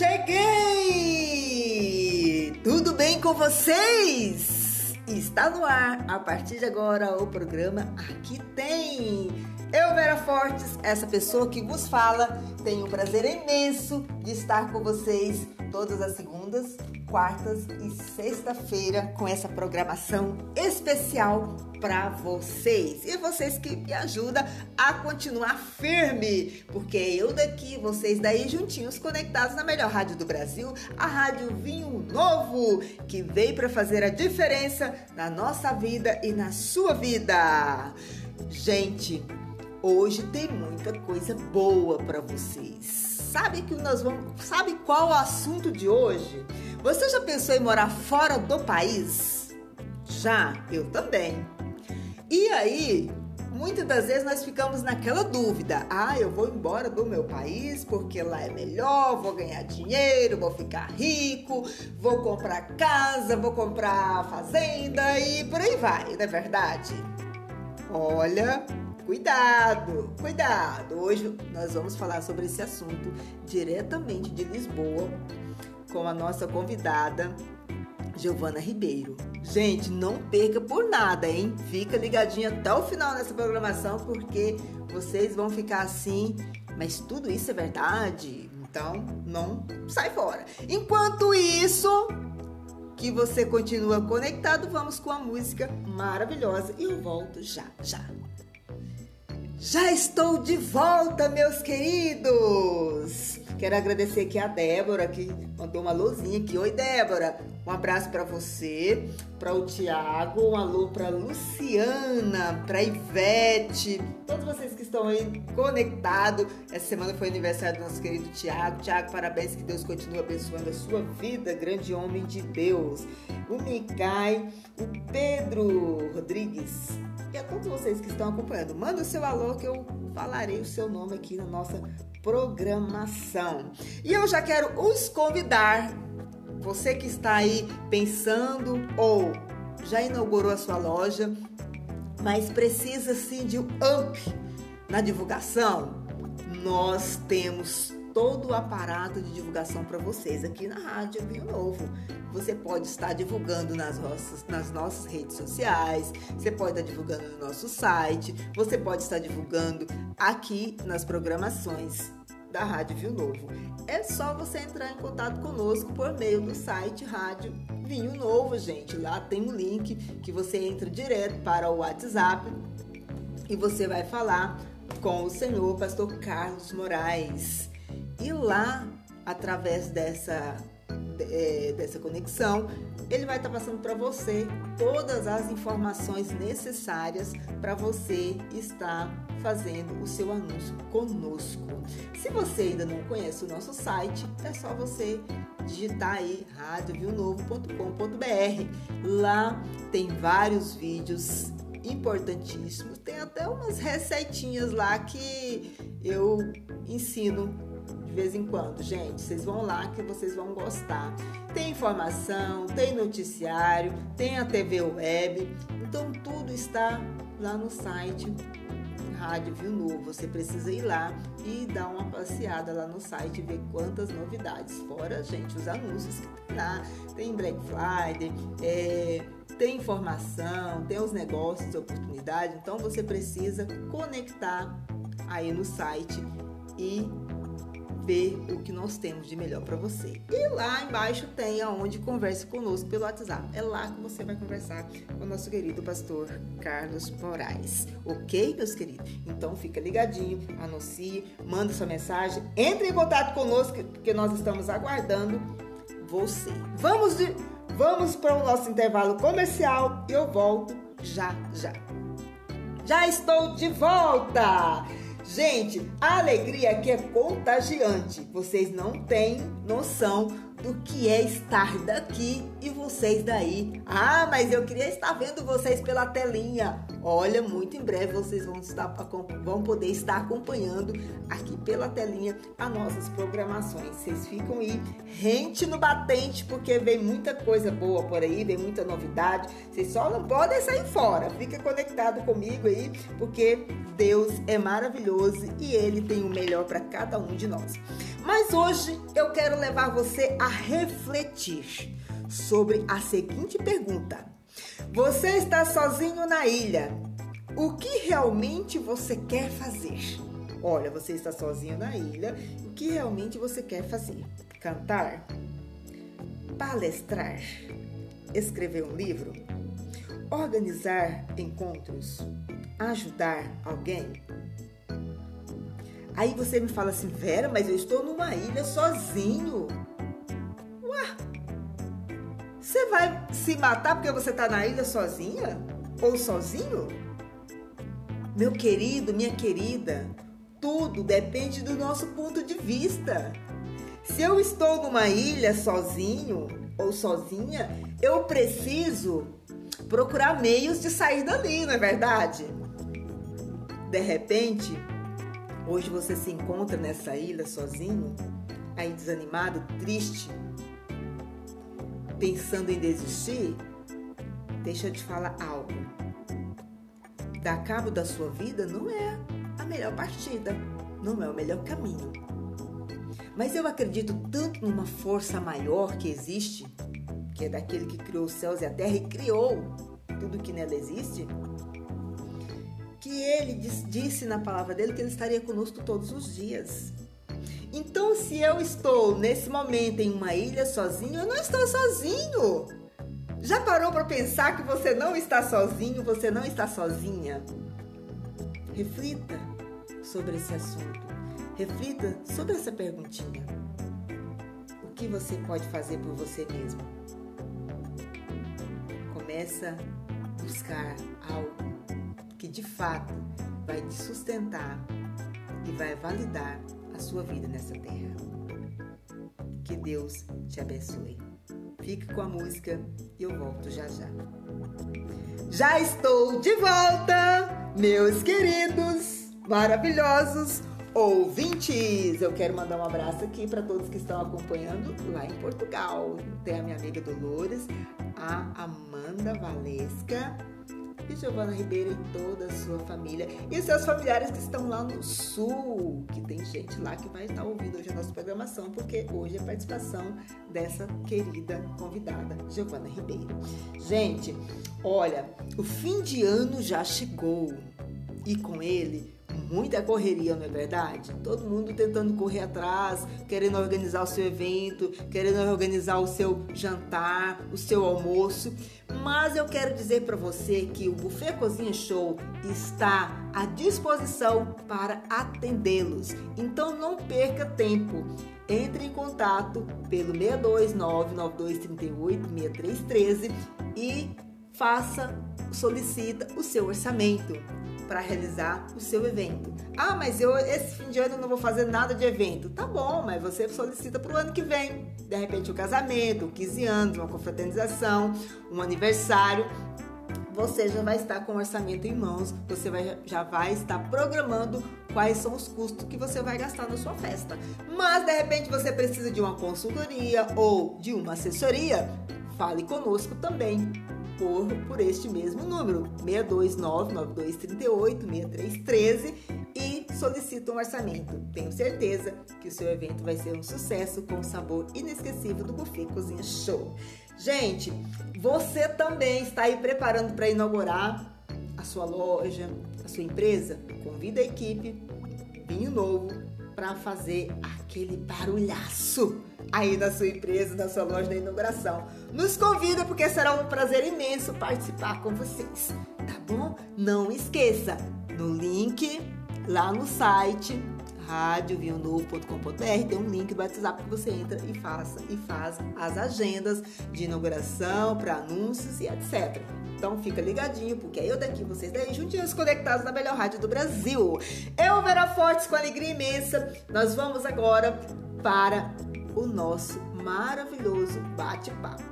Cheguei! Tudo bem com vocês? Está no ar, a partir de agora, o programa Aqui Tem. Eu, Vera Fortes, essa pessoa que vos fala, tenho um prazer imenso de estar com vocês todas as segundas, quartas e sexta-feira com essa programação especial para vocês. E vocês que me ajudam a continuar firme, porque eu daqui, vocês daí juntinhos conectados na melhor rádio do Brasil, a Rádio Vinho Novo, que veio para fazer a diferença na nossa vida e na sua vida. Gente, hoje tem muita coisa boa para vocês sabe que nós vamos. Sabe qual o assunto de hoje? Você já pensou em morar fora do país? Já, eu também. E aí, muitas das vezes nós ficamos naquela dúvida: ah, eu vou embora do meu país porque lá é melhor, vou ganhar dinheiro, vou ficar rico, vou comprar casa, vou comprar fazenda e por aí vai, não é verdade? Olha, Cuidado, cuidado! Hoje nós vamos falar sobre esse assunto diretamente de Lisboa com a nossa convidada Giovana Ribeiro. Gente, não perca por nada, hein? Fica ligadinho até o final dessa programação porque vocês vão ficar assim, mas tudo isso é verdade. Então, não sai fora. Enquanto isso, que você continua conectado, vamos com a música maravilhosa e eu volto já, já. Já estou de volta, meus queridos! Quero agradecer aqui a Débora, que mandou uma luzinha aqui. Oi, Débora! Um abraço para você, para o Tiago, um alô para Luciana, para Ivete, todos vocês que estão aí conectados. Essa semana foi aniversário do nosso querido Tiago. Tiago, parabéns, que Deus continue abençoando a sua vida, grande homem de Deus. O Micai, o Pedro Rodrigues, e a todos vocês que estão acompanhando. Manda o seu alô que eu falarei o seu nome aqui na nossa programação. E eu já quero os convidar, você que está aí pensando ou já inaugurou a sua loja, mas precisa sim de um up na divulgação, nós temos todo o aparato de divulgação para vocês aqui na Rádio Rio Novo. Você pode estar divulgando nas nossas, nas nossas redes sociais, você pode estar divulgando no nosso site, você pode estar divulgando aqui nas programações da Rádio Vinho Novo. É só você entrar em contato conosco por meio do site Rádio Vinho Novo, gente. Lá tem um link que você entra direto para o WhatsApp e você vai falar com o senhor pastor Carlos Moraes. E lá, através dessa, é, dessa conexão, ele vai estar passando para você todas as informações necessárias para você estar fazendo o seu anúncio conosco. Se você ainda não conhece o nosso site, é só você digitar aí radiovionovo.com.br. Lá tem vários vídeos importantíssimos. Tem até umas receitinhas lá que eu ensino de vez em quando, gente. Vocês vão lá que vocês vão gostar. Tem informação, tem noticiário, tem a TV web. Então tudo está lá no site Rádio Viu Novo. Você precisa ir lá e dar uma passeada lá no site e ver quantas novidades. Fora, gente, os anúncios que tem lá. Tem Black Friday, é, tem informação, tem os negócios, oportunidades. Então você precisa conectar aí no site e ver o que nós temos de melhor para você. E lá embaixo tem aonde converse conosco pelo WhatsApp. É lá que você vai conversar com o nosso querido pastor Carlos Moraes. Ok, meus queridos? Então fica ligadinho, anuncie, manda sua mensagem, entre em contato conosco porque nós estamos aguardando você. Vamos de vamos para o nosso intervalo comercial e eu volto já já. Já estou de volta! Gente, a alegria aqui é contagiante. Vocês não têm noção do que é estar daqui e vocês daí. Ah, mas eu queria estar vendo vocês pela telinha. Olha, muito em breve vocês vão, estar, vão poder estar acompanhando aqui pela telinha as nossas programações. Vocês ficam aí rente no batente porque vem muita coisa boa por aí, vem muita novidade. Vocês só não podem sair fora. Fica conectado comigo aí porque Deus é maravilhoso e Ele tem o melhor para cada um de nós. Mas hoje eu quero levar você a refletir sobre a seguinte pergunta: Você está sozinho na ilha? O que realmente você quer fazer? Olha, você está sozinho na ilha, o que realmente você quer fazer? Cantar? Palestrar? Escrever um livro? Organizar encontros? Ajudar alguém? Aí você me fala assim, Vera, mas eu estou numa ilha sozinho. Ué, você vai se matar porque você está na ilha sozinha? Ou sozinho? Meu querido, minha querida, tudo depende do nosso ponto de vista. Se eu estou numa ilha sozinho ou sozinha, eu preciso procurar meios de sair dali, não é verdade? De repente, hoje você se encontra nessa ilha sozinho, aí desanimado, triste, pensando em desistir, deixa eu te falar algo. Dar cabo da sua vida não é a melhor partida, não é o melhor caminho. Mas eu acredito tanto numa força maior que existe, que é daquele que criou os céus e a terra e criou tudo que nela existe, que ele disse na palavra dele que ele estaria conosco todos os dias. Então, se eu estou nesse momento em uma ilha sozinho, eu não estou sozinho. Já parou para pensar que você não está sozinho, você não está sozinha? Reflita sobre esse assunto. Reflita sobre essa perguntinha. O que você pode fazer por você mesmo? Começa a buscar algo de fato vai te sustentar e vai validar a sua vida nessa terra. Que Deus te abençoe. Fique com a música e eu volto já já. Já estou de volta, meus queridos maravilhosos ouvintes! Eu quero mandar um abraço aqui para todos que estão acompanhando lá em Portugal. Tem a minha amiga Dolores, a Amanda Valesca e Giovana Ribeiro e toda a sua família. E seus familiares que estão lá no sul, que tem gente lá que vai estar ouvindo hoje a nossa programação, porque hoje é a participação dessa querida convidada, Giovana Ribeiro. Gente, olha, o fim de ano já chegou e com ele muita correria, não é verdade? Todo mundo tentando correr atrás, querendo organizar o seu evento, querendo organizar o seu jantar, o seu almoço. Mas eu quero dizer para você que o Buffet Cozinha Show está à disposição para atendê-los. Então não perca tempo. Entre em contato pelo 629 9238 6313 e faça, solicita o seu orçamento para realizar o seu evento. Ah, mas eu esse fim de ano não vou fazer nada de evento. Tá bom, mas você solicita para o ano que vem. De repente, um casamento, 15 anos, uma confraternização, um aniversário você já vai estar com o orçamento em mãos, você vai, já vai estar programando quais são os custos que você vai gastar na sua festa. Mas de repente você precisa de uma consultoria ou de uma assessoria, fale conosco também por, por este mesmo número, 629-9238-6313 e solicita um orçamento. Tenho certeza que o seu evento vai ser um sucesso com o sabor inesquecível do Buffet Cozinha Show. Gente, você também está aí preparando para inaugurar a sua loja, a sua empresa? Convida a equipe, vinho novo, para fazer aquele barulhaço aí na sua empresa, na sua loja da inauguração. Nos convida porque será um prazer imenso participar com vocês, tá bom? Não esqueça, no link lá no site radiovinhonovo.com.br tem um link do WhatsApp que você entra e faça e faz as agendas de inauguração para anúncios e etc. Então fica ligadinho, porque eu daqui, vocês daí, juntinhos conectados na melhor rádio do Brasil. Eu, Vera Fortes, com alegria imensa, nós vamos agora para o nosso maravilhoso bate-papo.